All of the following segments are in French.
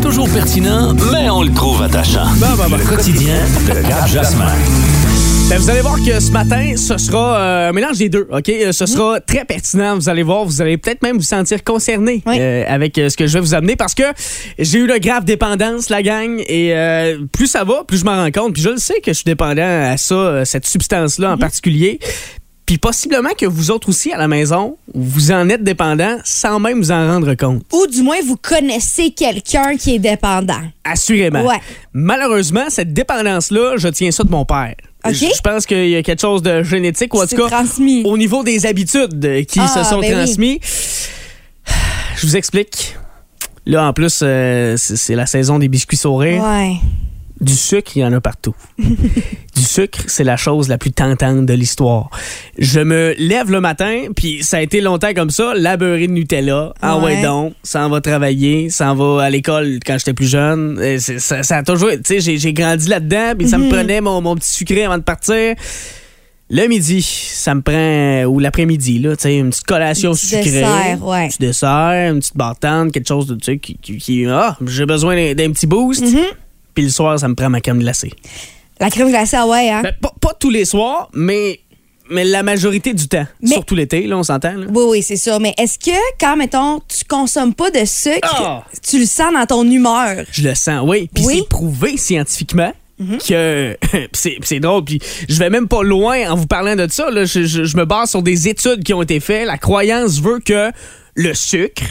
Toujours pertinent, mais on le trouve attachant. Le quotidien de Gab Jasmin. Ben, vous allez voir que ce matin, ce sera euh, un mélange des deux, OK? Euh, Ce sera très pertinent. Vous allez voir, vous allez peut-être même vous sentir concerné Oui. euh, avec euh, ce que je vais vous amener parce que j'ai eu une grave dépendance, la gang, et euh, plus ça va, plus je m'en rends compte. Puis je le sais que je suis dépendant à ça, cette substance-là en particulier. Puis possiblement que vous autres aussi à la maison, vous en êtes dépendant sans même vous en rendre compte. Ou du moins, vous connaissez quelqu'un qui est dépendant. Assurément. Ouais. Malheureusement, cette dépendance-là, je tiens ça de mon père. Je pense qu'il y a quelque chose de génétique, ou en tout cas, transmis. au niveau des habitudes qui Ah, se sont ben oui. transmis. Je vous explique. Là, en plus, euh, c'est c'est la saison des biscuits sourires. Ouais. Du sucre, il y en a partout. du sucre, c'est la chose la plus tentante de l'histoire. Je me lève le matin, puis ça a été longtemps comme ça, la beurrée de Nutella. Ah ouais, Ouais. donc, ça en va travailler, ça en va à l'école quand j'étais plus jeune. Et Ça, ça a toujours, tu sais, j'ai- grandi là-dedans, puis ça me prenait mon, mon petit sucré avant de partir. Le midi, ça me prend, ou l'après-midi, là, tu sais, une petite collation Un petit sucrée. dessert, ouais. Un petit dessert, une petite bartende, quelque chose de, tu sais, qui, qui, qui- ah, j'ai besoin d'un petit boost. Mm-hmm. Puis le soir, ça me prend ma crème glacée. La crème glacée, ah ouais, hein? Ben, pas, pas tous les soirs, mais, mais la majorité du temps. Mais- Surtout l'été, là, on s'entend. Oui, oui, c'est sûr. Mais est-ce que quand, mettons, tu consommes pas de sucre, Ah! tu le sens dans ton humeur? Je le sens, oui. Puis Oui? c'est prouvé scientifiquement. Mm-hmm. Que puis c'est drôle puis je vais même pas loin en vous parlant de ça là. Je, je- je me base sur des études qui ont été faites la croyance veut que le sucre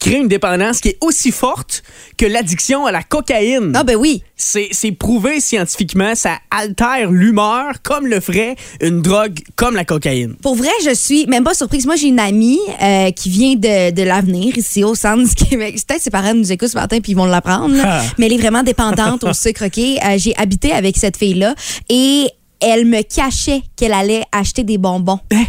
crée une dépendance qui est aussi forte que l'addiction à la cocaïne Ah, ben oui. c'est prouvé scientifiquement ça altère l'humeur comme le ferait une drogue comme la cocaïne Pour vrai, je suis même pas surprise. Moi, j'ai une amie euh, qui vient de, de l'avenir ici au centre du Québec. Peut-être ses parents nous écoutent ce matin puis ils vont l'apprendre. Ah. Mais elle est vraiment dépendante au sucre, OK? Euh, j'ai habité avec cette fille-là et elle me cachait qu'elle allait acheter des bonbons. Hein?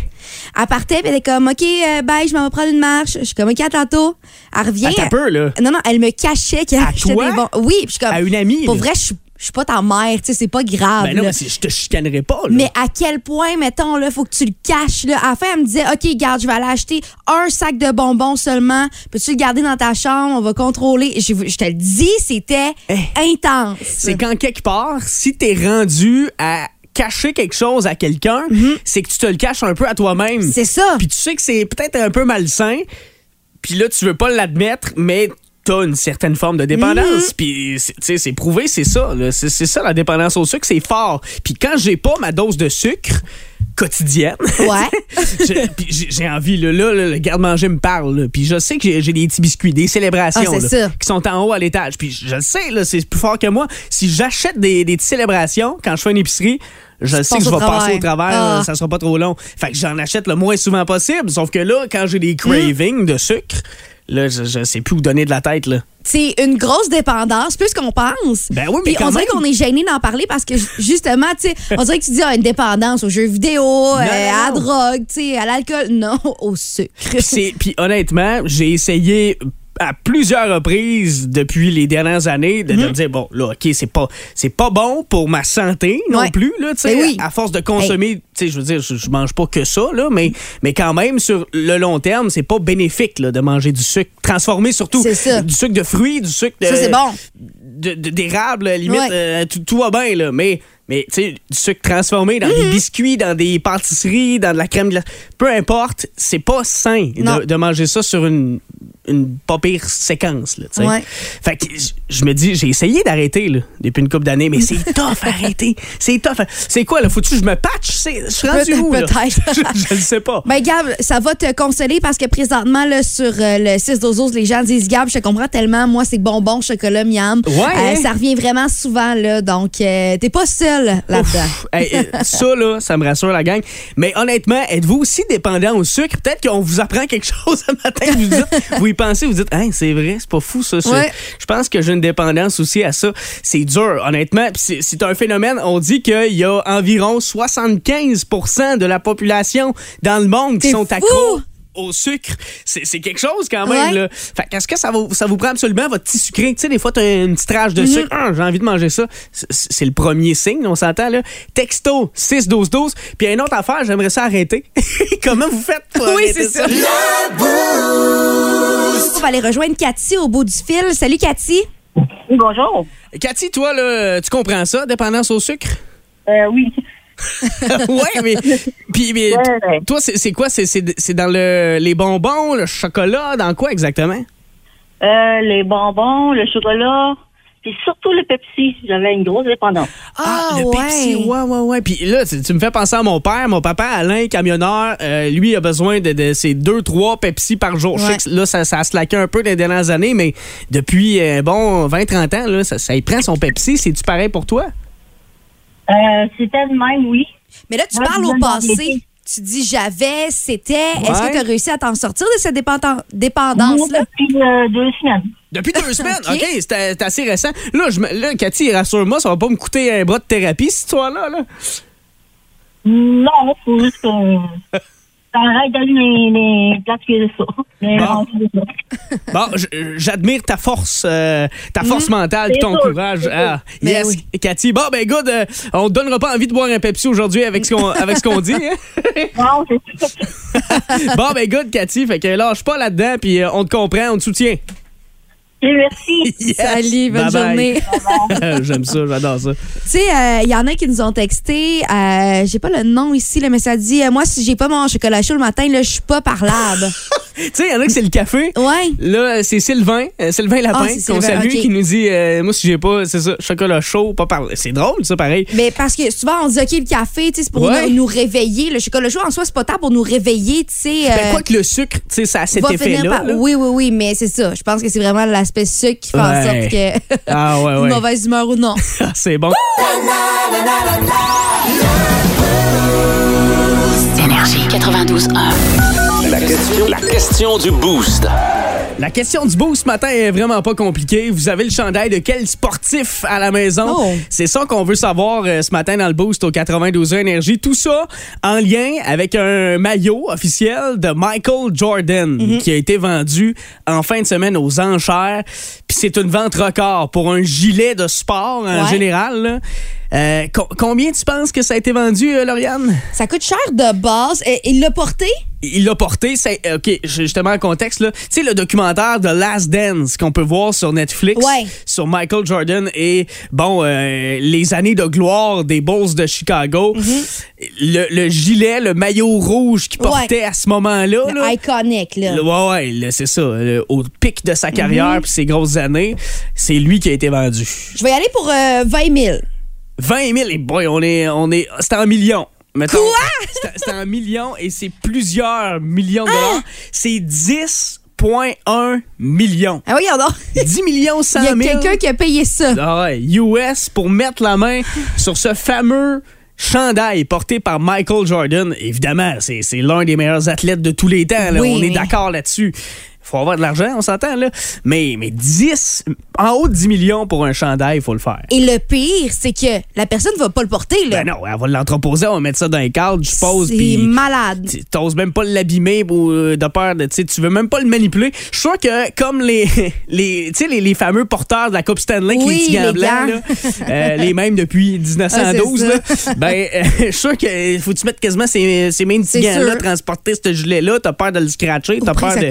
Elle partait puis elle était comme, OK, euh, bye, je m'en vais prendre une marche. Je suis comme, OK, à tantôt. Elle revient. Attends un peu, là. Non, non, elle me cachait qu'elle achetait toi? des bonbons. Oui, puis je suis comme, À une amie, Pour là? vrai, je suis- je suis pas ta mère, tu sais, c'est pas grave. ben non là. mais je te chicanerai pas là. Mais à quel point, mettons, là, faut que tu le caches, là? À la fin, elle me disait, OK, garde, je vais aller acheter un sac de bonbons seulement. Peux-tu le garder dans ta chambre? On va contrôler. Je, je te le dis, c'était intense. Eh. C'est quand quelque part, si t'es rendu à cacher quelque chose à quelqu'un, c'est que tu te le caches un peu à toi-même. Mhm. C'est ça. Puis tu sais que c'est peut-être un peu malsain, puis là, tu veux pas l'admettre, mais t'as une certaine forme de Mhm. dépendance. Puis, c'est- tu sais, c'est prouvé, c'est ça. c'est ça, la dépendance au sucre, c'est fort. Puis quand j'ai pas ma dose de sucre quotidienne, Ouais. j'ai- envie, là, là, là, le garde-manger me parle, puis je sais que j'ai des petits biscuits, des célébrations Ah, c'est là, ça. qui sont en haut à l'étage, puis je le sais, là, c'est plus fort que moi. Si j'achète des, des petites célébrations quand je fais une épicerie, je sais que je vais passer au travers. Ah. ça sera pas trop long. Fait que j'en achète le moins souvent possible, sauf que là, quand j'ai des cravings de sucre, là, je, je sais plus où donner de la tête, là. C'est une grosse dépendance, plus qu'on pense. Ben oui, mais Puis quand on dirait même. qu'on est gêné d'en parler parce que justement, tu sais, on dirait que tu dis ah, une dépendance aux jeux vidéo, euh, à la drogue, tu sais, à l'alcool. Non, au sucre. Puis Puis honnêtement, j'ai essayé à plusieurs reprises depuis les dernières années de, de me dire bon là ok c'est pas c'est pas bon pour ma santé non Mhm. Ouais. plus là tu sais Ben oui. à force de consommer tu sais je veux dire je, je mange pas que ça là mais mais quand même sur le long terme c'est pas bénéfique là, de manger du sucre transformé surtout du sucre de fruits du sucre de, Ça, c'est bon. de- de- d'érable, limite, Ouais. euh, tout, tout va bien, là. Mais, mais tu sais, du sucre transformé dans Mhm. des biscuits, dans des pâtisseries, dans de la crème glace, peu importe, c'est pas sain de, de manger ça sur une, une pas pire séquence, là. Ouais. Fait que je me dis, j'ai essayé d'arrêter, depuis une couple d'années, mais c'est tough arrêter. C'est tough. C'est quoi, là? Faut-tu que je me patch? C'est- Je suis rendu où, peut-être. je, je le sais pas. Ben Gab, ça va te consoler parce que présentement là, sur euh, le 6 12 les gens disent Gab, je te comprends tellement, moi c'est bonbon, chocolat, miam. Ouais, Euh, ça revient vraiment souvent là, donc euh, t'es pas seul là-dedans. Hey, ça, là, ça me rassure, la gang. Mais honnêtement, êtes-vous aussi dépendant au sucre? Peut-être qu'on vous apprend quelque chose ce matin. Vous, dites, vous y pensez, vous dites, Hein, c'est vrai, c'est pas fou, ça. Ouais. Je pense que j'ai une dépendance aussi à ça. C'est dur, honnêtement. C'est- un phénomène. On dit qu'il y a environ 75% de la population dans le monde qui sont accros au sucre, c'est c'est quelque chose quand même. Ouais. Là. Fait qu'est-ce que ça, vous- ça vous prend absolument votre petit sucré? Tu sais, des fois, t'as une petite rage de sucre. Ah, J'ai envie de manger ça. C'est- C'est le premier signe, on s'entend, là. Texto 6-12-12. Puis une autre affaire, j'aimerais ça arrêter. Comment vous faites pour Oui, arrêter c'est ça? On va aller rejoindre Cathy au bout du fil. Salut, Cathy. Bonjour. Cathy, toi, là, tu comprends ça, dépendance au sucre? Euh, oui. ouais, mais, puis, mais Ouais, ouais. toi, c'est c'est quoi? C'est- C'est c'est dans le, les bonbons, le chocolat, dans quoi exactement? Euh, les bonbons, le chocolat, puis surtout le Pepsi. J'avais une grosse dépendance. Ah, le ouais. Pepsi, ouais, ouais, ouais. Puis là, tu, tu me fais penser à mon père. Mon papa, Alain, camionneur, euh, lui, a besoin de, de ces deux, trois Pepsi par jour. Je sais Ouais. que là, ça, ça a slacké un peu dans les dernières années, mais depuis, euh, bon, 20, 30 ans, là, ça, ça y prend son Pepsi. C'est-tu pareil pour toi? Euh, c'était le même, oui. Mais là, tu parles au passé. Tu dis j'avais, c'était. Est-ce que tu as réussi à t'en sortir de cette dépendance-là? depuis euh, deux semaines. Depuis deux semaines? Ok. C'est assez récent. Là, je là Cathy, rassure-moi, ça va pas me coûter un bras de thérapie, cette histoire-là. Là. Non, faut juste que t'arrêtes d'aller les, les que ça. Bon. Bon, j'admire ta force, euh, ta force mentale et C'est ton sûr, courage. Ah, Ben yes, oui. Cathy. Bon, ben, good, euh, on te donnera pas envie de boire un Pepsi aujourd'hui avec ce qu'on avec ce qu'on dit. hein? Bon, ben, good, Cathy. Fait que lâche pas là-dedans, puis euh, on te comprend, on te soutient. Et merci. Yes. Salut, bonne journée. J'aime ça, j'adore ça. Tu sais, il y en a qui nous ont texté, euh, j'ai pas le nom ici, là, mais ça dit, euh, moi, si j'ai pas mon chocolat chaud le matin, là, je suis pas parlable. Tu sais, il y en a que c'est le café. ouais. Là, c'est Sylvain, euh, Sylvain Lapin, Ah, c'est qu'on salue, ok. qui nous dit euh, Moi, si j'ai pas, c'est ça, chocolat chaud, pas parler. C'est drôle, ça, pareil. Mais parce que souvent, on dit, OK, le café, tu sais, c'est pour Ouais. nous, nous réveiller. Le chocolat chaud, en soi, c'est pas tant pour nous réveiller, tu sais. Ben, euh, quoi que le sucre, tu sais, ça a cet effet-là. par- là. Oui, oui, oui, mais c'est ça. Je pense que c'est vraiment l'aspect sucre qui fait en sorte que. Ah, ouais, une ouais. mauvaise humeur ou non. Ah, c'est bon. Énergie 92.1. La question, la question du boost. La question du beau ce matin est vraiment pas compliquée. Vous avez le chandail de quel sportif à la maison? Oh. C'est ça qu'on veut savoir euh, ce matin dans le boost au 92 Énergie. Tout ça en lien avec un maillot officiel de Michael Jordan Mhm. qui a été vendu en fin de semaine aux enchères. Puis c'est une vente record pour un gilet de sport en Ouais. général. là. Euh, co- combien tu penses que ça a été vendu, euh, Lauriane? Ça coûte cher de base. Et, il l'a porté? il l'a porté. C'est, euh, OK, justement, en contexte. Tu sais, le documentaire de Last Dance qu'on peut voir sur Netflix Ouais. sur Michael Jordan et, bon, euh, les années de gloire des Bulls de Chicago. Le, le gilet, le maillot rouge qu'il portait à ce moment-là. Là. iconic, là. Le- ouais, ouais, c'est ça. le- au pic de sa carrière Mhm. puis ses grosses années, c'est lui qui a été vendu. Je vais y aller pour euh, 20 000. 20 000, et boy, on est, on est, c'est en millions. Mettons. Quoi? C'est- en millions et c'est plusieurs millions de Ah! dollars. C'est 10,1 millions. Ah oui, donc. 10 millions 100 Il y a 000. quelqu'un qui a payé ça. Ah ouais, US pour mettre la main sur ce fameux chandail porté par Michael Jordan. Évidemment, c'est c'est l'un des meilleurs athlètes de tous les temps. là. Oui, on est d'accord là-dessus. Faut avoir de l'argent, on s'entend, là. Mais, mais 10, en haut de 10 millions pour un chandail, il faut le faire. Et le pire, c'est que la personne va pas le porter, là. Ben non, elle va l'entreposer, on va mettre ça dans les cadres, je suppose. C'est puis malade. tu- T'oses même pas l'abîmer euh, de peur de, tu veux même pas le manipuler. Je suis sûr que comme les, les, les, les fameux porteurs de la Coupe Stanley, Oui, les blancs, gants. là, euh, les mêmes depuis 1912, Ah, là, ben, euh, je suis sûr qu'il faut que tu mettes quasiment ces, ces mêmes sûr. transporter ce gilet-là, t'as peur de le scratcher, t'as peur de...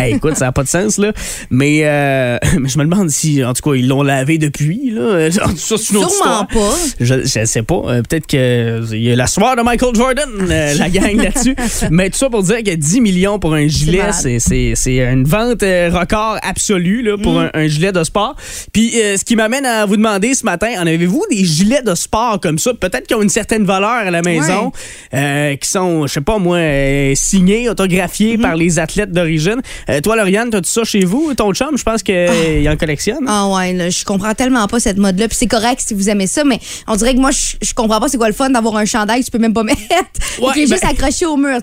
Hey, écoute, ça n'a pas de sens, là. Mais, euh, mais je me demande si, en tout cas, ils l'ont lavé depuis, là. Ça, une Sûrement pas. Je, je sais pas. Euh, Peut-être qu'il y a la soirée de Michael Jordan, euh, la gang là-dessus. Mais tout ça pour dire que 10 millions pour un gilet, c'est- une vente euh, record absolue là, Mm. pour un, un gilet de sport. Puis euh, ce qui m'amène à vous demander ce matin, en avez-vous des gilets de sport comme ça? Peut-être qui ont une certaine valeur à la maison, euh, qui sont, je sais pas moi, euh, signés, autographiés Mm-hmm. par les athlètes d'origine. Toi, Lauriane, t'as tout ça chez vous? Ton chum, je pense qu'il en collectionne. Ah ouais, là, je comprends tellement pas cette mode-là. Puis c'est correct si vous aimez ça, mais on dirait que moi, je, je comprends pas c'est quoi le fun d'avoir un chandail que tu peux même pas mettre. Ouais, qui est juste ben- accroché au mur.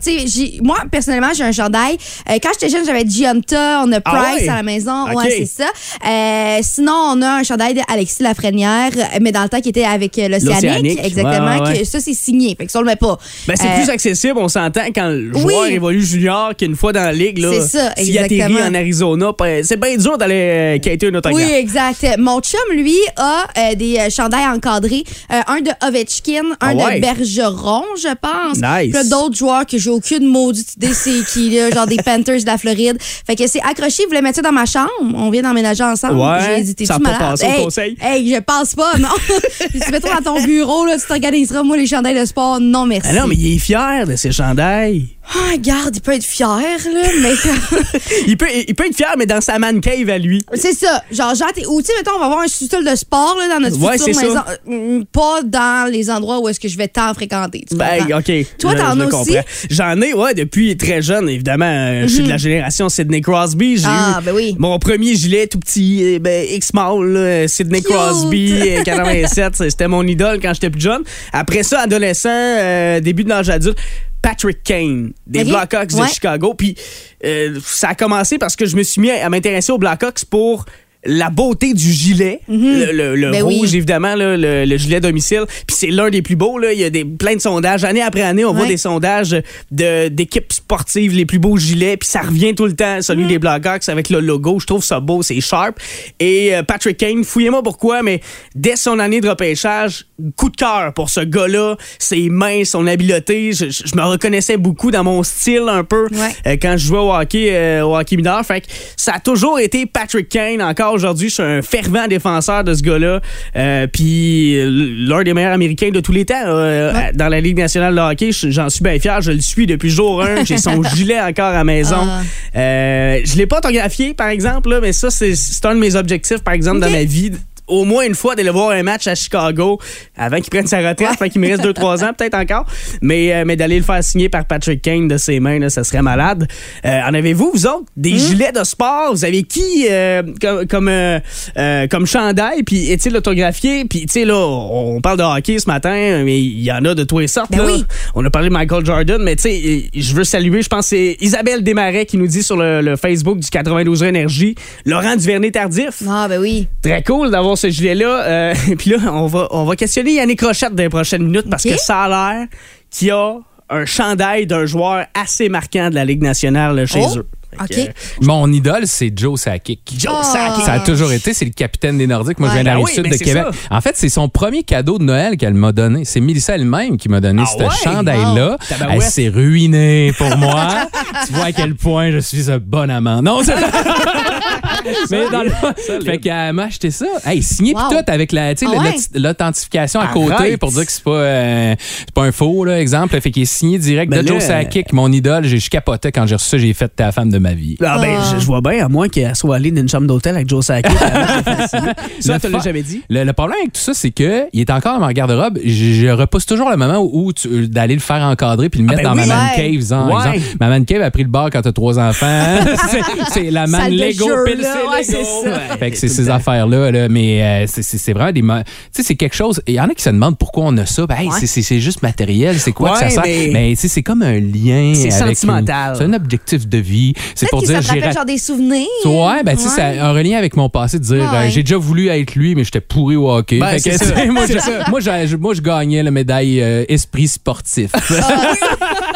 Moi, personnellement, j'ai un chandail. Euh, quand j'étais jeune, j'avais Gianta, on a Ah Price ouais? à la maison. Ouais, c'est ça. Euh, sinon, on a un chandail d'Alexis Lafrenière, mais dans le temps qui était avec euh, l'Océanique. Exactement. Ouais, que ça, c'est signé. Fait que ça, on le met pas. Ben, c'est Euh, plus accessible, on s'entend, quand le oui. joueur évolue junior qu'une fois dans la ligue. là, C'est ça, S'il exactement. en Arizona, c'est bien dur d'aller euh, quitter un autographe. Oui, exact. Mon chum, lui, a euh, des euh, chandails encadrés. Euh, un de Ovechkin, un Ah ouais? de Bergeron, je pense. Nice. D'autres joueurs que j'ai aucune maudite idée c'est qui, là, genre des Panthers de la Floride. Fait que c'est accroché, il voulait mettre ça dans ma chambre? On vient d'emménager ensemble. Ouais, J'ai dit, t'es-tu ça a pas malade? passé au hey, conseil. Hey, je passe pas, non. Tu mets toi dans ton bureau, là, tu t'organiseras. Moi, les chandails de sport, non, merci. Ah non, mais il est fier de ses chandails. Ah, regarde, il peut être fier, là, mais. Il peut, il peut être fier, mais dans sa man cave à lui. C'est ça. Genre, genre, ou tu sais, mettons, on va avoir un sous-sol de sport là, dans notre Ouais, future maison. ça. Euh, Pas dans les endroits où est-ce que je vais tant fréquenter. tu Ben, comprends? OK. Toi, t'en as aussi? J'en ai, ouais, depuis très jeune, évidemment. Euh, Je suis de la génération Sidney Crosby. J'ai Ah, eu ben oui. mon premier gilet tout petit, eh ben, X-Mall, là, Sidney Cute. Crosby, euh, 87. C'était mon idole quand j'étais plus jeune. Après ça, adolescent, euh, début de l'âge adulte, Patrick Kane, des Ok. Blackhawks de. Chicago. Puis euh, ça a commencé parce que je me suis mis à, à m'intéresser aux Blackhawks pour la beauté du gilet, le, le- le Ben oui. rouge évidemment, là, le, le gilet domicile. Puis c'est l'un des plus beaux. Là. Il y a des, plein de sondages. Année après année, on voit des sondages de- d'équipes sportives, les plus beaux gilets. Puis ça revient tout le temps, celui Mm. des Blackhawks avec le logo. Je trouve ça beau, c'est sharp. Et euh, Patrick Kane, fouillez-moi pourquoi, mais dès son année de repêchage, coup de cœur pour ce gars-là. Ses mains, son habileté. Je, je- je me reconnaissais beaucoup dans mon style un peu Ouais. euh, quand je jouais au hockey, euh, au hockey mineur. Fait que ça a toujours été Patrick Kane. Encore aujourd'hui, je suis un fervent défenseur de ce gars-là. Euh, Puis euh, l'un des meilleurs Américains de tous les temps euh, Ouais. dans la Ligue nationale de hockey. je- J'en suis bien fier. Je le suis depuis jour 1. J'ai son gilet encore à la maison. Ah. Euh, je l'ai pas autographié, par exemple, là, mais ça, c'est un de mes objectifs, par exemple, dans ma vie. Au moins une fois d'aller voir un match à Chicago avant qu'il prenne sa retraite, fait qu'il me reste 2-3 ans peut-être encore. Mais, euh, mais d'aller le faire signer par Patrick Kane de ses mains, là, ça serait malade. Euh, en avez-vous, vous autres, des Hmm? gilets de sport? Vous avez qui euh, comme, comme, comme chandail? Puis est-il autographié? Puis tu sais, là, on parle de hockey ce matin, mais il y en a de tous les sortes. Ben là. oui. On a parlé de Michael Jordan, mais tu sais, je veux saluer, je pense que c'est Isabelle Desmarais qui nous dit sur le, le Facebook du 92 Énergie, Laurent Duvernay-Tardif. Ah, ben oui. Très cool d'avoir ce gilet-là. Euh, puis là, on va, on va questionner Yannick Rochette dans les prochaines minutes parce que ça a l'air qu'il y a un chandail d'un joueur assez marquant de la Ligue nationale là, chez Oh, eux. Euh, Mon idole, c'est Joe Sakic. Joe Oh. Sakic. Ça a toujours été, c'est le capitaine des Nordiques. Moi, je viens de la Ben rive oui, sud ben de Québec. ça. En fait, c'est son premier cadeau de Noël qu'elle m'a donné. C'est Mélissa elle-même qui m'a donné Ah ce ouais? chandail-là. Tabarouette. Elle s'est ruinée pour moi. tu vois à quel point je suis un bon amant. Non, c'est Mais dans le fait qu'elle m'a acheté ça. Hey, signé Wow. pis tout avec la, tu sais, Ah ouais? l'authentification à côté Arrête. pour dire que c'est pas, euh, c'est pas un faux, là, exemple. Fait qu'il est signé direct Ben de là, Joe Sakic, mon idole. J'ai- Je capotais quand j'ai reçu ça. J'ai fait ta femme de ma vie. Ah ben, Ah. je, je vois bien, à moins qu'elle soit allée dans une chambre d'hôtel avec Joe Sakic. ça, Le tu l'as fa- jamais dit? Le, le problème avec tout ça, c'est que il est encore dans ma garde-robe. Je, je repousse toujours le moment où, où tu- euh, d'aller le faire encadrer puis le mettre ben dans oui. ma man Ouais. cave. genre, Ouais. exemple. Ma man cave a pris le bar quand t'as trois enfants. c'est, c'est la man Salle de Lego jeu, pile là. C'est Ouais, c'est ça. Fait que c'est ces affaires-là. là. mais euh, c'est, c'est- c'est vraiment des. Tu sais, c'est quelque chose. Il y en a qui se demandent pourquoi on a ça. Ben, hey, Ouais. c'est, c'est- c'est juste matériel. C'est quoi que Ouais, ça sert? mais- Mais, tu sais, c'est comme un lien. C'est sentimental. c'est un objectif de vie. C'est pour que dire ça genre des souvenirs. Ouais, ben, tu sais, c'est un relien avec mon passé de dire euh, j'ai déjà voulu être lui, mais j'étais pourri au hockey. Ben, Fait que, ça. moi, je, moi, je, moi, je gagnais la médaille euh, esprit sportif.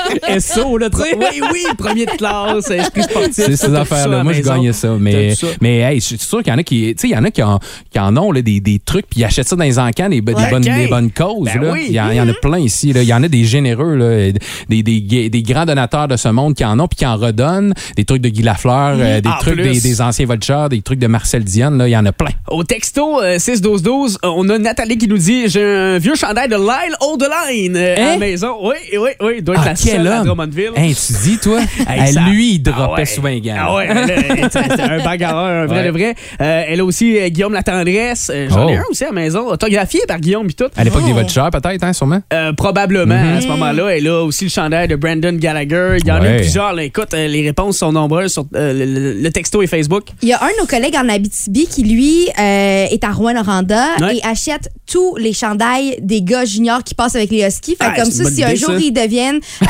SO, là, tu sais. Oui, oui, premier de classe, esprit sportif. C'est ces affaires-là. Moi, je gagnais ça. Mais, mais hey, je suis sûr qu'il y en a qui, tu sais, il y en a qui en, qui en ont là, des, des trucs, puis ils achètent ça dans les encans, des, des Ouais. bonnes, des bonnes causes. Ben là. oui. il, y en, il y en a plein ici. là. Il y en a des généreux, là, des, des, des, grands donateurs de ce monde qui en ont, puis qui en redonnent. Des trucs de Guy Lafleur, euh, des En trucs des, des anciens vultures, des trucs de Marcel Diane. Là, il y en a plein. Au texto euh, 6-12-12, euh, on a Nathalie qui nous dit J'ai un vieux chandail de Lyle Odeline euh, à la Hein? maison. Oui, oui, oui, il doit être Ah, la quel homme? Hey, tu dis, toi? Hey, Hey, ça- lui, il Ah droppait ouais. souvent les gants. Ah ouais, elle, c'était un bagarreur, un vrai Ouais. de vrai. Euh, elle a aussi euh, Guillaume La Tendresse. Euh, J'en ai Oh. un aussi à la maison, autographié par Guillaume et tout. À l'époque des Oh. voltigeurs, peut-être, hein, sûrement? Euh, probablement Mhm. à ce moment-là. Elle a aussi le chandail de Brandon Gallagher. Il y en a Ouais. plusieurs. là. Écoute, euh, les réponses sont nombreuses sur euh, le, le- le texto et Facebook. Il y a un de nos collègues en Abitibi qui, lui, euh, est à Rouen-Noranda Ouais. et achète tous les chandails des gars juniors qui passent avec les Huskies. Fait Ah, comme c'est ça, si un jour ils deviennent euh,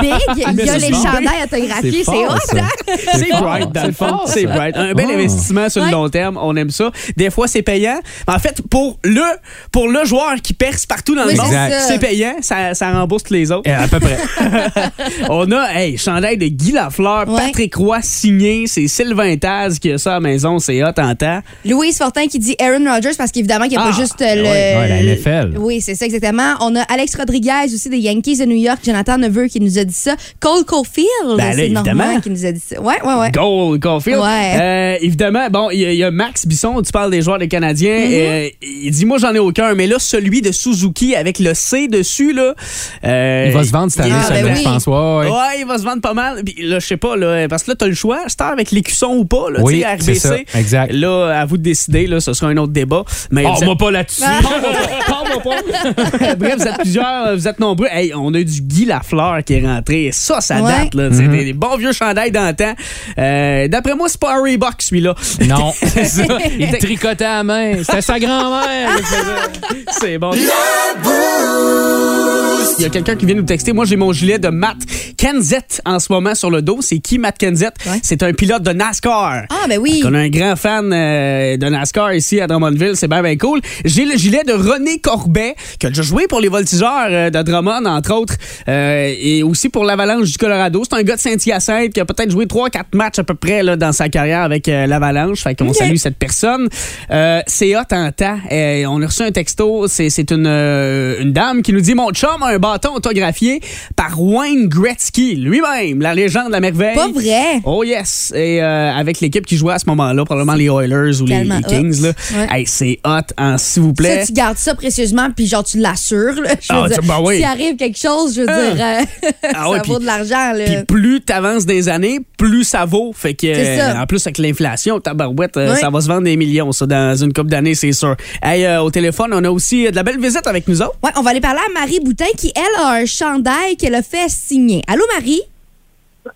big, il y a c'est les chandails autographiés. C'est hot, ça. hein? C'est bright, dans c'est le fond. C'est bright. Un bel Oh. investissement sur le long terme. On aime ça. Des fois, c'est payant. Mais en fait, pour le, pour le joueur qui perce partout dans Oui, le monde, c'est payant. Ça, ça rembourse tous les autres. Eh, À peu près. On a, hey, chandail de Guy Lafleur, Ouais. Patrick Roy signé. C'est Sylvain Taz qui a ça à la maison. C'est hot en temps. Louise Fortin qui dit Aaron Rodgers parce qu'évidemment, il n'y a Ah, pas juste euh, le. ouais, la NFL. Oui, c'est ça, exactement. On a Alex Rodriguez aussi des Yankees de New York, Jonathan Neveu qui nous a dit ça. Cole Caulfield, Ben c'est évidemment. Normand qui nous a dit ça. Ouais, ouais, ouais. Goal, Caulfield. Ouais. Euh, évidemment, bon, il y, a- il y a Max Bisson, tu parles des joueurs des Canadiens. Mm-hmm. euh, il dit, moi, j'en ai aucun, mais là, celui de Suzuki avec le C dessus, là. euh, Il va se vendre cette année, Ah, ça, ben je oui. pense. Ouais, ouais. Ouais, il va se vendre pas mal. Puis là, je sais pas, là, parce que là, t'as le choix. C'est avec l'écusson ou pas, là, Oui, tu sais, c'est ça, RBC. exact. Là, à vous de décider, là, ce sera un autre débat. Mais vous êtes- pas là-dessus. Bref, vous êtes plusieurs, vous êtes nombreux. Hey, on a du Guy Lafleur qui est rentré. Ça, ça Ouais. date, là. C'est des, des bons vieux chandails d'antan. Euh, D'après moi, c'est pas un Reebok, celui-là. Non, c'est ça. Il tricotait à main. C'était sa grand-mère. C'est bon. Il y a quelqu'un qui vient nous texter. Moi, j'ai mon gilet de Matt Kenseth en ce moment sur le dos. C'est qui, Matt Kenseth? Ouais. C'est un pilote de NASCAR. Ah, ben oui. On a un grand fan euh, de NASCAR ici à Drummondville, c'est bien bien cool. J'ai le gilet de René Corbet qui a déjà joué pour les Voltigeurs euh, de Drummond entre autres euh, et aussi pour l'Avalanche du Colorado. C'est un gars de Saint-Hyacinthe qui a peut-être joué 3 4 matchs à peu près là, dans sa carrière avec euh, l'Avalanche. Fait qu'on salue cette personne. Euh, c'est hot en temps. Euh, on a reçu un texto, c'est c'est une euh, une dame qui nous dit mon chum a un bâton autographié par Wayne Gretzky lui-même, la légende de la merveille. Pas vrai. Oh yes! Et euh, avec l'équipe qui jouait à ce moment-là, probablement les Oilers ou les, Kings. Là. Ouais. Hey, c'est hot, hein, s'il vous plaît. Ça, tu gardes ça précieusement, puis genre, tu l'assures. Ah, ben oui. S'il arrive quelque chose, je veux Ah. dire, Ah ça vaut de l'argent. là. Puis plus t'avances des années, plus ça vaut. Fait que euh, en plus avec l'inflation, tabarouette, euh, Oui. ça va se vendre des millions, ça, dans une couple d'années, c'est sûr. Hey, euh, au téléphone, on a aussi euh, de la belle visite avec nous autres. Ouais, on va aller parler à Marie Boutin qui, elle, a un chandail qu'elle a fait signer. Allô, Marie?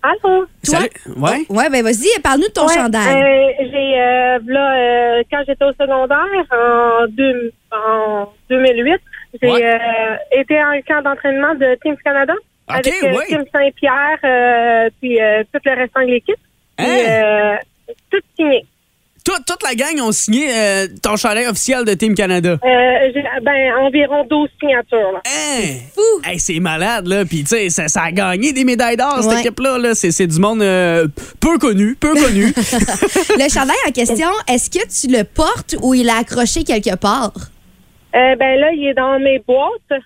Allô? Toi? Salut. Ouais. Ouais, ben vas-y, parle-nous de ton Ouais, chandail. euh, j'ai, euh, là, euh, quand j'étais au secondaire, en, deux- en 2008, j'ai Ouais. euh, été en camp d'entraînement de Team Canada Ok, avec euh, ouais. Team Saint-Pierre, euh, puis euh, tout le restant de l'équipe. Hein? euh, tout signé. Toute, toute la gang ont signé euh, ton chandail officiel de Team Canada. Euh, j'ai, ben, environ 12 signatures. Là. Hein? Fou. Hey, c'est malade, là. Puis, tu sais, ça, ça a gagné des médailles d'or, cette Ouais. équipe-là. Là. C'est, c'est du monde euh, peu connu, peu connu. Le chandail en question, est-ce que tu le portes ou il est accroché quelque part? Euh, ben là, il est dans mes boîtes.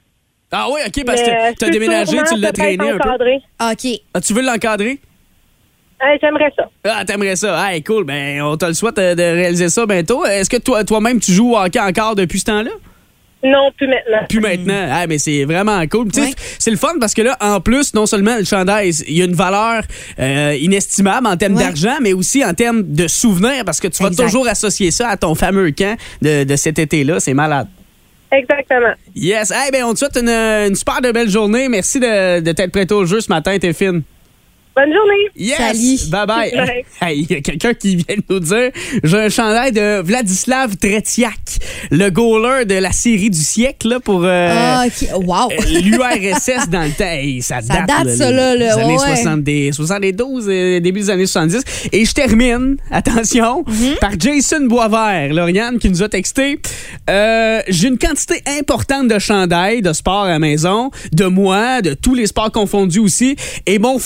Ah oui, OK, parce que tu as futurement, déménagé, tu l'as traîné un peu. encadré. OK. Ah, tu veux l'encadrer? Euh, J'aimerais ça. Ah, t'aimerais ça. Hey, cool. Ben, on te le souhaite euh, de réaliser ça bientôt. Est-ce que toi, toi-même, tu joues au hockey encore depuis ce temps-là? Non, plus maintenant. Plus maintenant. Ah, mais c'est vraiment cool. Ouais. C'est le fun parce que là, en plus, non seulement le chandail, il y a une valeur euh, inestimable en termes Ouais. d'argent, mais aussi en termes de souvenirs parce que tu vas Exact. toujours associer ça à ton fameux camp de, de cet été-là. C'est malade. Exactement. Yes. Hey, ben, on te souhaite une, une super de belle journée. Merci de, de t'être prêté au jeu ce matin, t'es fine. Bonne journée. Yes! Salut. Bye bye. Bye. Hey, Il y a quelqu'un qui vient de nous dire j'ai un chandail de Vladislav Tretiak, le goaler de la série du siècle là, pour euh, Ah. Wow. euh, l'URSS dans le temps. Hey, ça, Ça date, date, ça, là, les là, années ouais, ouais. 70, 72, euh, début des années 70. Et je termine, attention, Mhm. par Jason Boisvert, Lauriane, qui nous a texté euh, J'ai une quantité importante de chandails de sport à la maison, de moi, de tous les sports confondus aussi. Et mon,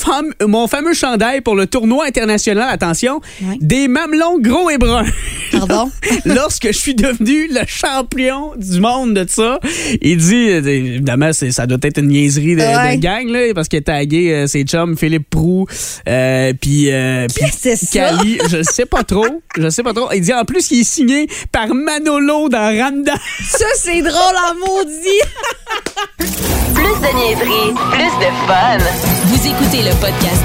mon fameux chandail pour le tournoi international, attention, Ouais. des mamelons gros et bruns. Pardon? Lorsque je suis devenu le champion du monde de ça, il dit, euh, évidemment, ça doit être une niaiserie de, Ouais. de gang, là, parce qu'il a tagué euh, ses chums, Philippe Prou, euh, puis euh, puis Qu'est-ce que c'est ça? Cali, je sais pas trop, je sais pas trop. Il dit en plus qu'il est signé par Manolo dans Ramda. Ça, c'est drôle en maudit. Plus de niaiserie, plus de fun. Vous écoutez le podcast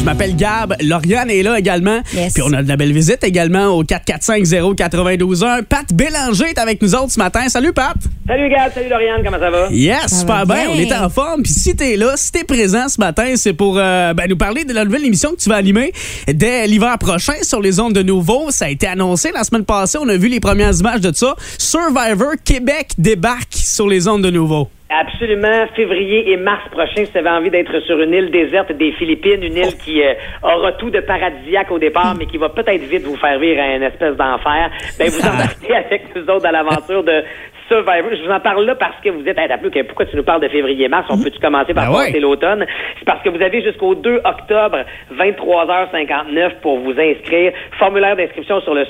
Je m'appelle Gab. Lauriane est là également. Yes. Puis on a de la belle visite également au 445-092-1. Pat Bélanger est avec nous autres ce matin. Salut, Pat. Salut Gab, salut Lauriane, comment ça va? Yes, Ça super va bien. bien. On est en forme. Puis si t'es là, si t'es présent ce matin, c'est pour euh, ben, nous parler de la nouvelle émission que tu vas animer dès l'hiver prochain sur les ondes de Nouveau. Ça a été annoncé la semaine passée. On a vu les premières images de ça. Survivor Québec débarque sur les ondes de Nouveau. Absolument, février et mars prochain, si tu avais envie d'être sur une île déserte des Philippines, une île qui euh, aura tout de paradisiaque au départ, mais qui va peut-être vite vous faire vivre à une espèce d'enfer, ben vous embarquez avec nous autres à l'aventure de Survivor. Je vous en parle là parce que vous êtes peu que pourquoi tu nous parles de février-mars? On peut-tu commencer par Ben ouais. l'automne? C'est parce que vous avez jusqu'au 2 octobre, 23h59 pour vous inscrire. Formulaire d'inscription sur le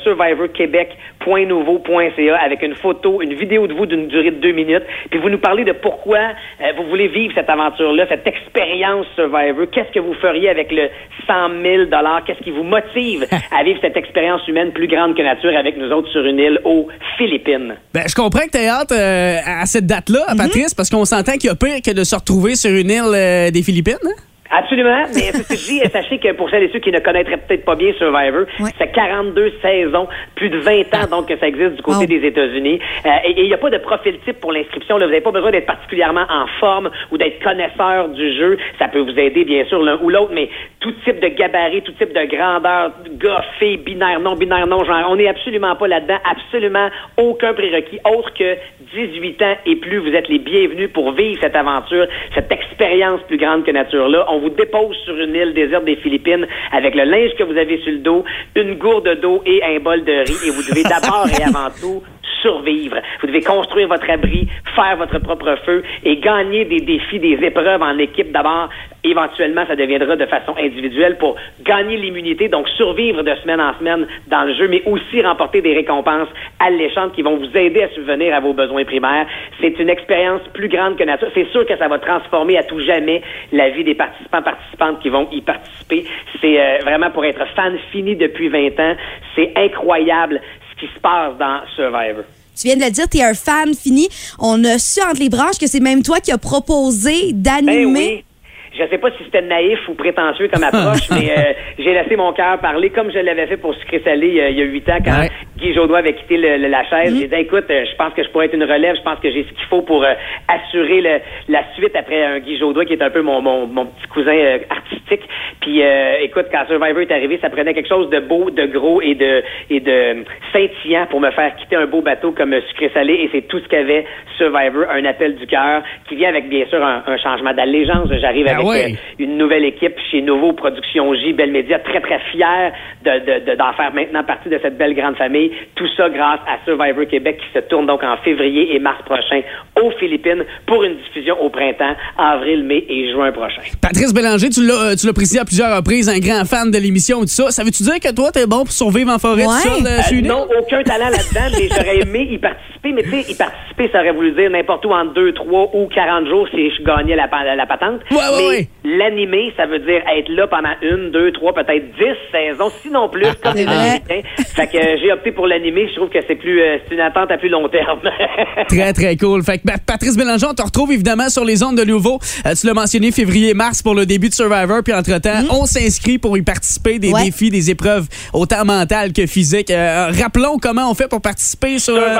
survivorquebec.nouveau.ca avec une photo, une vidéo de vous d'une durée de deux minutes. Puis vous nous parlez de pourquoi euh, vous voulez vivre cette aventure-là, cette expérience Survivor. Qu'est-ce que vous feriez avec le 100 000 Qu'est-ce qui vous motive à vivre cette expérience humaine plus grande que nature avec nous autres sur une île aux Philippines? Ben, je comprends que t'aies hâte euh, à cette date-là, Mhm. Patrice, parce qu'on s'entend qu'il y a pire que de se retrouver sur une île euh, des Philippines. hein? Absolument, mais c'est ce que je dis, sachez que pour celles et ceux qui ne connaîtraient peut-être pas bien Survivor, Ouais. c'est 42 saisons, plus de 20 ans donc que ça existe du côté Wow. des États-Unis. Euh, et il n'y a pas de profil type pour l'inscription. Vous n'avez pas besoin d'être particulièrement en forme ou d'être connaisseur du jeu. Ça peut vous aider bien sûr l'un ou l'autre, mais tout type de gabarit, tout type de grandeur, gars, binaire, non binaire, non genre, on n'est absolument pas là-dedans, absolument aucun prérequis autre que 18 ans et plus. Vous êtes les bienvenus pour vivre cette aventure, cette expérience plus grande que nature-là. On vous dépose sur une île déserte des Philippines avec le linge que vous avez sur le dos, une gourde d'eau et un bol de riz. Et vous devez d'abord et avant tout survivre. Vous devez construire votre abri, faire votre propre feu et gagner des défis, des épreuves en équipe d'abord. Éventuellement, ça deviendra de façon individuelle pour gagner l'immunité, donc survivre de semaine en semaine dans le jeu, mais aussi remporter des récompenses alléchantes qui vont vous aider à subvenir à vos besoins primaires. C'est une expérience plus grande que nature. C'est sûr que ça va transformer à tout jamais la vie des participants, participantes qui vont y participer. C'est euh, vraiment pour être fan fini depuis 20 ans. C'est incroyable ce qui se passe dans Survivor. Tu viens de le dire, tu es un fan fini. On a su entre les branches que c'est même toi qui as proposé Ben d'animer. oui. Je sais pas si c'était naïf ou prétentieux comme approche, mais euh, j'ai laissé mon cœur parler comme je l'avais fait pour Sucré Salé euh, il y a huit ans quand Ouais. Guy Jodoin avait quitté le- le- la chaise. J'ai dit, écoute, euh, je pense que je pourrais être une relève, je pense que j'ai ce qu'il faut pour euh, assurer le- la suite après un Guy Jodoin qui est un peu mon, mon, mon petit cousin euh, artistique. Puis, euh, écoute, quand Survivor est arrivé, ça prenait quelque chose de beau, de gros et de et de scintillant pour me faire quitter un beau bateau comme Sucré Salé. Et c'est tout ce qu'avait Survivor, un appel du cœur qui vient avec bien sûr un, un changement d'allégeance. J'arrive Ben avec ouais. une nouvelle équipe chez Nouveau Productions J, Belle Média, très très fier de, de- de- d'en faire maintenant partie de cette belle grande famille. Tout ça grâce à Survivor Québec qui se tourne donc en février et mars prochain aux Philippines pour une diffusion au printemps, avril, mai et juin prochain. Patrice Bélanger, tu l'as, euh, tu l'as précisé à plusieurs reprises, un grand fan de l'émission et tout ça. Ça veut-tu dire que toi, t'es bon pour survivre en forêt Ouais. tout seul euh, Euh, non, aucun talent là-dedans, mais j'aurais aimé y participer. Mais tu sais, y participer, ça aurait voulu dire n'importe où en 2, 3 ou 40 jours si je gagnais la, la patente. Ouais, ouais, mais ouais. l'animer, ça veut dire être là pendant une, deux, trois, peut-être dix saisons, sinon plus, comme les. Américains. Fait que euh, j'ai opté pour l'animer. Je trouve que c'est plus, euh, c'est une attente à plus long terme. Très, très cool. Fait que ben, Patrice Bélanger, on te retrouve évidemment sur les ondes de nouveau. Euh, tu l'as mentionné, février-mars pour le début de Survivor. Puis entre-temps, on s'inscrit pour y participer des Ouais. défis, des épreuves autant mentales que physiques. Euh, rappelons comment on fait pour participer sur... euh,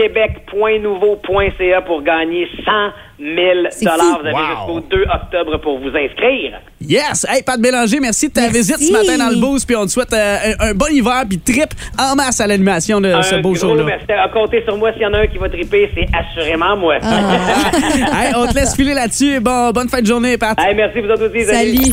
SurvivorQuébec.nouveau.ca pour gagner 100 000 C'est dollars. Vous avez Wow. jusqu'au 2 octobre pour vous inscrire. Yes! Hey, Pat Bélanger, merci de ta Merci. visite ce matin dans le boost. Puis on te souhaite euh, un, un bon hiver puis trip en masse à l'animation de ce Un beau gros show-là. merci. À compter sur moi, s'il y en a un qui va triper, c'est assurément moi. hey, on te laisse filer là-dessus. Bon, bonne fin de journée, Pat. Hey, merci vous autres aussi. Salut.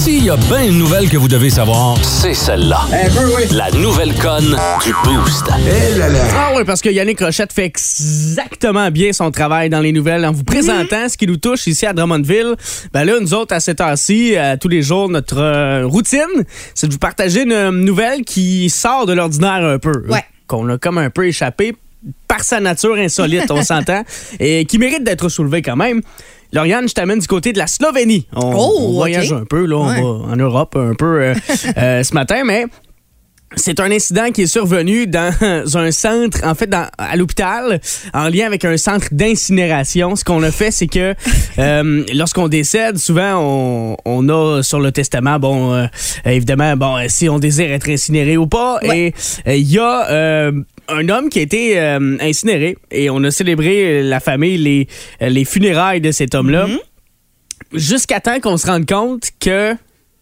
S'il y a bien une nouvelle que vous devez savoir, c'est celle-là. La nouvelle conne du Boost. Ah oui, parce que Yannick Rochette fait exactement bien son travail dans les nouvelles en vous présentant ce qui nous touche ici à Drummondville. Ben là, nous autres, à cette heure-ci, euh, tous les jours, notre euh, routine, c'est de vous partager une euh, nouvelle qui sort de l'ordinaire un peu. Ouais. Qu'on a comme un peu échappé par sa nature insolite, on s'entend, et qui mérite d'être soulevé quand même. Lauriane, je t'amène du côté de la Slovénie. On, Oh, on voyage un peu, là, on Ouais. va en Europe un peu euh, euh, ce matin, mais c'est un incident qui est survenu dans un centre, en fait, dans- à l'hôpital, en lien avec un centre d'incinération. Ce qu'on a fait, c'est que euh, lorsqu'on décède, souvent, on, on a sur le testament, bon, euh, évidemment, bon, si on désire être incinéré ou pas. Et il y a euh, un homme qui a été euh, incinéré et on a célébré la famille, les, les funérailles de cet homme-là. Jusqu'à temps qu'on se rende compte que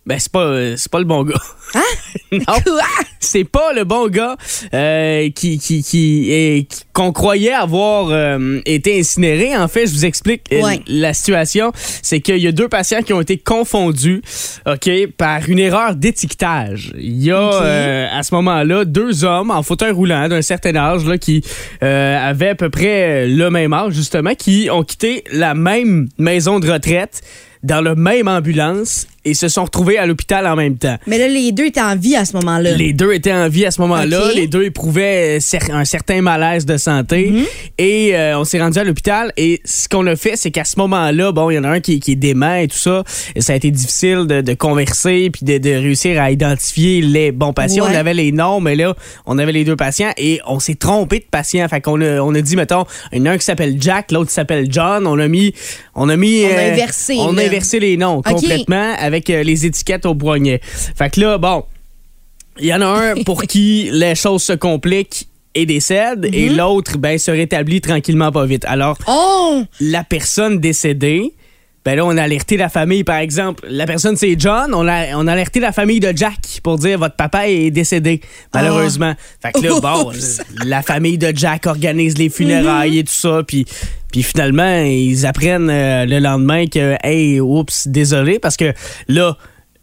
ben c'est pas euh, c'est pas le bon gars. non, Quoi? c'est pas le bon gars euh, qui qui qui qu'on croyait avoir euh, été incinéré. En fait, je vous explique Ouais. la situation, c'est qu'il y a deux patients qui ont été confondus, OK, par une erreur d'étiquetage. Il y a euh, à ce moment-là deux hommes en fauteuil roulant d'un certain âge là qui avaient à peu près le même âge justement qui ont quitté la même maison de retraite dans la même ambulance et se sont retrouvés à l'hôpital en même temps. Mais là, les deux étaient en vie à ce moment-là. Les deux étaient en vie à ce moment-là. Les deux éprouvaient euh, un certain malaise de santé. Mhm. Et euh, on s'est rendu à l'hôpital. Et ce qu'on a fait, c'est qu'à ce moment-là, bon, il y en a un qui, qui est dément et tout ça. Et ça a été difficile de, de converser puis de, de réussir à identifier les bons patients. Ouais. On avait les noms, mais là, on avait les deux patients et on s'est trompé de patient. Fait qu'on a, on a dit, mettons, il y en a un qui s'appelle Jack, l'autre qui s'appelle John. On a mis... On a mis... On a euh, inversé, On a inversé les noms complètement avec euh, les étiquettes au poignet. Fait que là, bon... Il y en a un pour qui les choses se compliquent et décède, Mhm. et l'autre, ben, se rétablit tranquillement pas vite. Alors, Oh! la personne décédée, ben là, on a alerté la famille, par exemple. La personne, c'est John. On a, on a alerté la famille de Jack pour dire votre papa est décédé, malheureusement. Fait que là, bon, Oups. la famille de Jack organise les funérailles et tout ça, puis. Puis finalement, ils apprennent euh, le lendemain que, hey, oups, désolé, parce que là,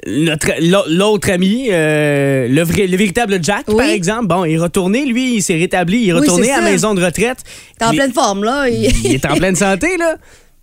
notre- l'au- l'autre ami, euh, le, vrai, le véritable Jack, Oui. par exemple, bon, il est retourné, lui, il s'est rétabli, il est Oui, retourné à la maison de retraite. T'es en Les- pleine forme, là. Il est en pleine santé, là.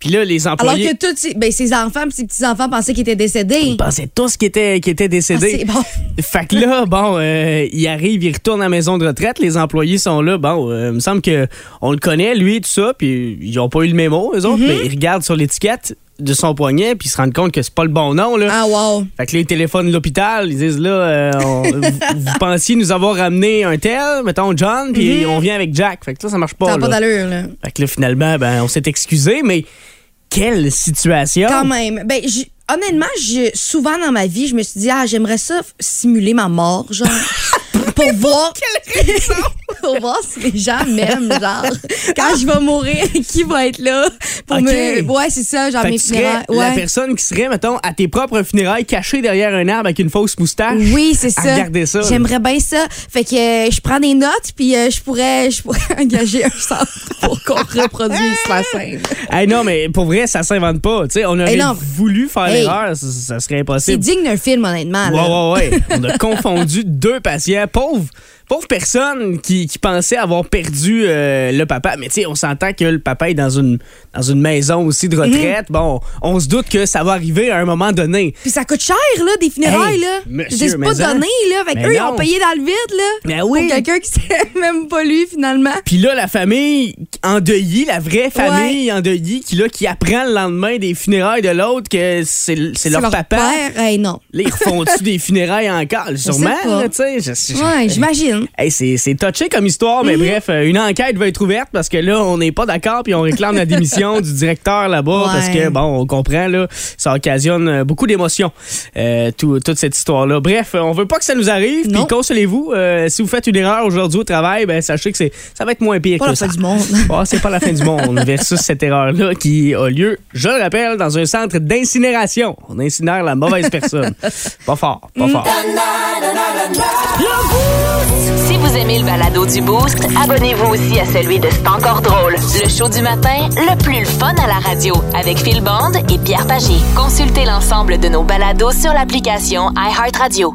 Puis là, les Alors employés que tous ses, ben, ses enfants ses petits-enfants pensaient qu'il était décédé. ils pensaient tous qu'ils étaient, qu'ils étaient Ah, décédés. c'est bon. Fait que là, bon, euh, il arrive, il retourne à la maison de retraite, les employés sont là. Bon, euh, il me semble que on le connaît, lui, tout ça, puis ils ont pas eu le mémo, eux autres, Mm-hmm. mais ils regardent sur l'étiquette de son poignet, puis ils se rendent compte que c'est pas le bon nom, là. Ah, wow. Fait que là, ils téléphonent l'hôpital, ils disent là, euh, on- vous, pensiez nous avoir ramené un tel, mettons John, puis on vient avec Jack. Fait que là, ça marche pas. Mm-hmm. Ça n'a pas d'allure, là. Fait que là, finalement, ben, on s'est excusé, mais quelle situation! Quand même. Ben, j- honnêtement, je- souvent dans ma vie, je me suis dit, ah, j'aimerais ça simuler ma mort, genre. pour voir. pour voir si les gens m'aiment, genre. Quand je vais mourir, qui va être là pour Ok. me. Ouais, c'est ça, genre Fait mes funérailles. la Ouais. personne qui serait, mettons, à tes propres funérailles, cachée derrière un arbre avec une fausse moustache. Oui, c'est ça. regarder ça. J'aimerais bien ça. Fait que euh, je prends des notes, puis euh, je pourrais, je pourrais engager un centre pour qu'on reproduise la scène. Hey, non, mais pour vrai, ça s'invente pas. Tu sais, on aurait Hey, voulu faire Hey. l'erreur, ça, ça serait C'est impossible. digne d'un film, honnêtement. là. Ouais, ouais, ouais. On a confondu deux patients. Pauvre, pauvre personne qui, qui pensait avoir perdu euh, le papa. Mais tu sais, on s'entend que le papa est dans une, dans une maison aussi de retraite. Mhm. Bon, on se doute que ça va arriver à un moment donné. Puis ça coûte cher, là, des funérailles, Hey, là. C'est pas en. donné, là. Fait Mais qu'eux, ils non. ont payé dans le vide, là. Mais oui. Pour quelqu'un qui sait même pas lui, finalement. Puis là, la famille endeuillée, la vraie famille endeuillée, qui, là, qui apprend le lendemain des funérailles de l'autre que c'est c'est leur, papa. père. Hey, non. Là, ils refont-tu des funérailles encore? Sûrement, tu sais. Ouais, j'imagine. Hey, c'est touché comme histoire, mais bref, euh, une enquête va être ouverte parce que là, on n'est pas d'accord puis on réclame la démission du directeur là-bas Ouais. parce que, bon, on comprend, là, ça occasionne euh, beaucoup d'émotions, euh, tout- toute cette histoire-là. Bref, on veut pas que ça nous arrive, puis consolez-vous, euh, si vous faites une erreur aujourd'hui au travail, ben, sachez que c'est ça va être moins pire Pas que la ça. fin du monde. C'est pas la fin du monde versus cette erreur-là qui a lieu, je le rappelle, dans un centre d'incinération. On incinère la mauvaise personne. pas fort, pas fort. Si vous aimez le balado du Boost, abonnez-vous aussi à celui de C'est encore drôle. Le show du matin, le plus fun à la radio, avec Phil Bond et Pierre Pagé. Consultez l'ensemble de nos balados sur l'application iHeartRadio.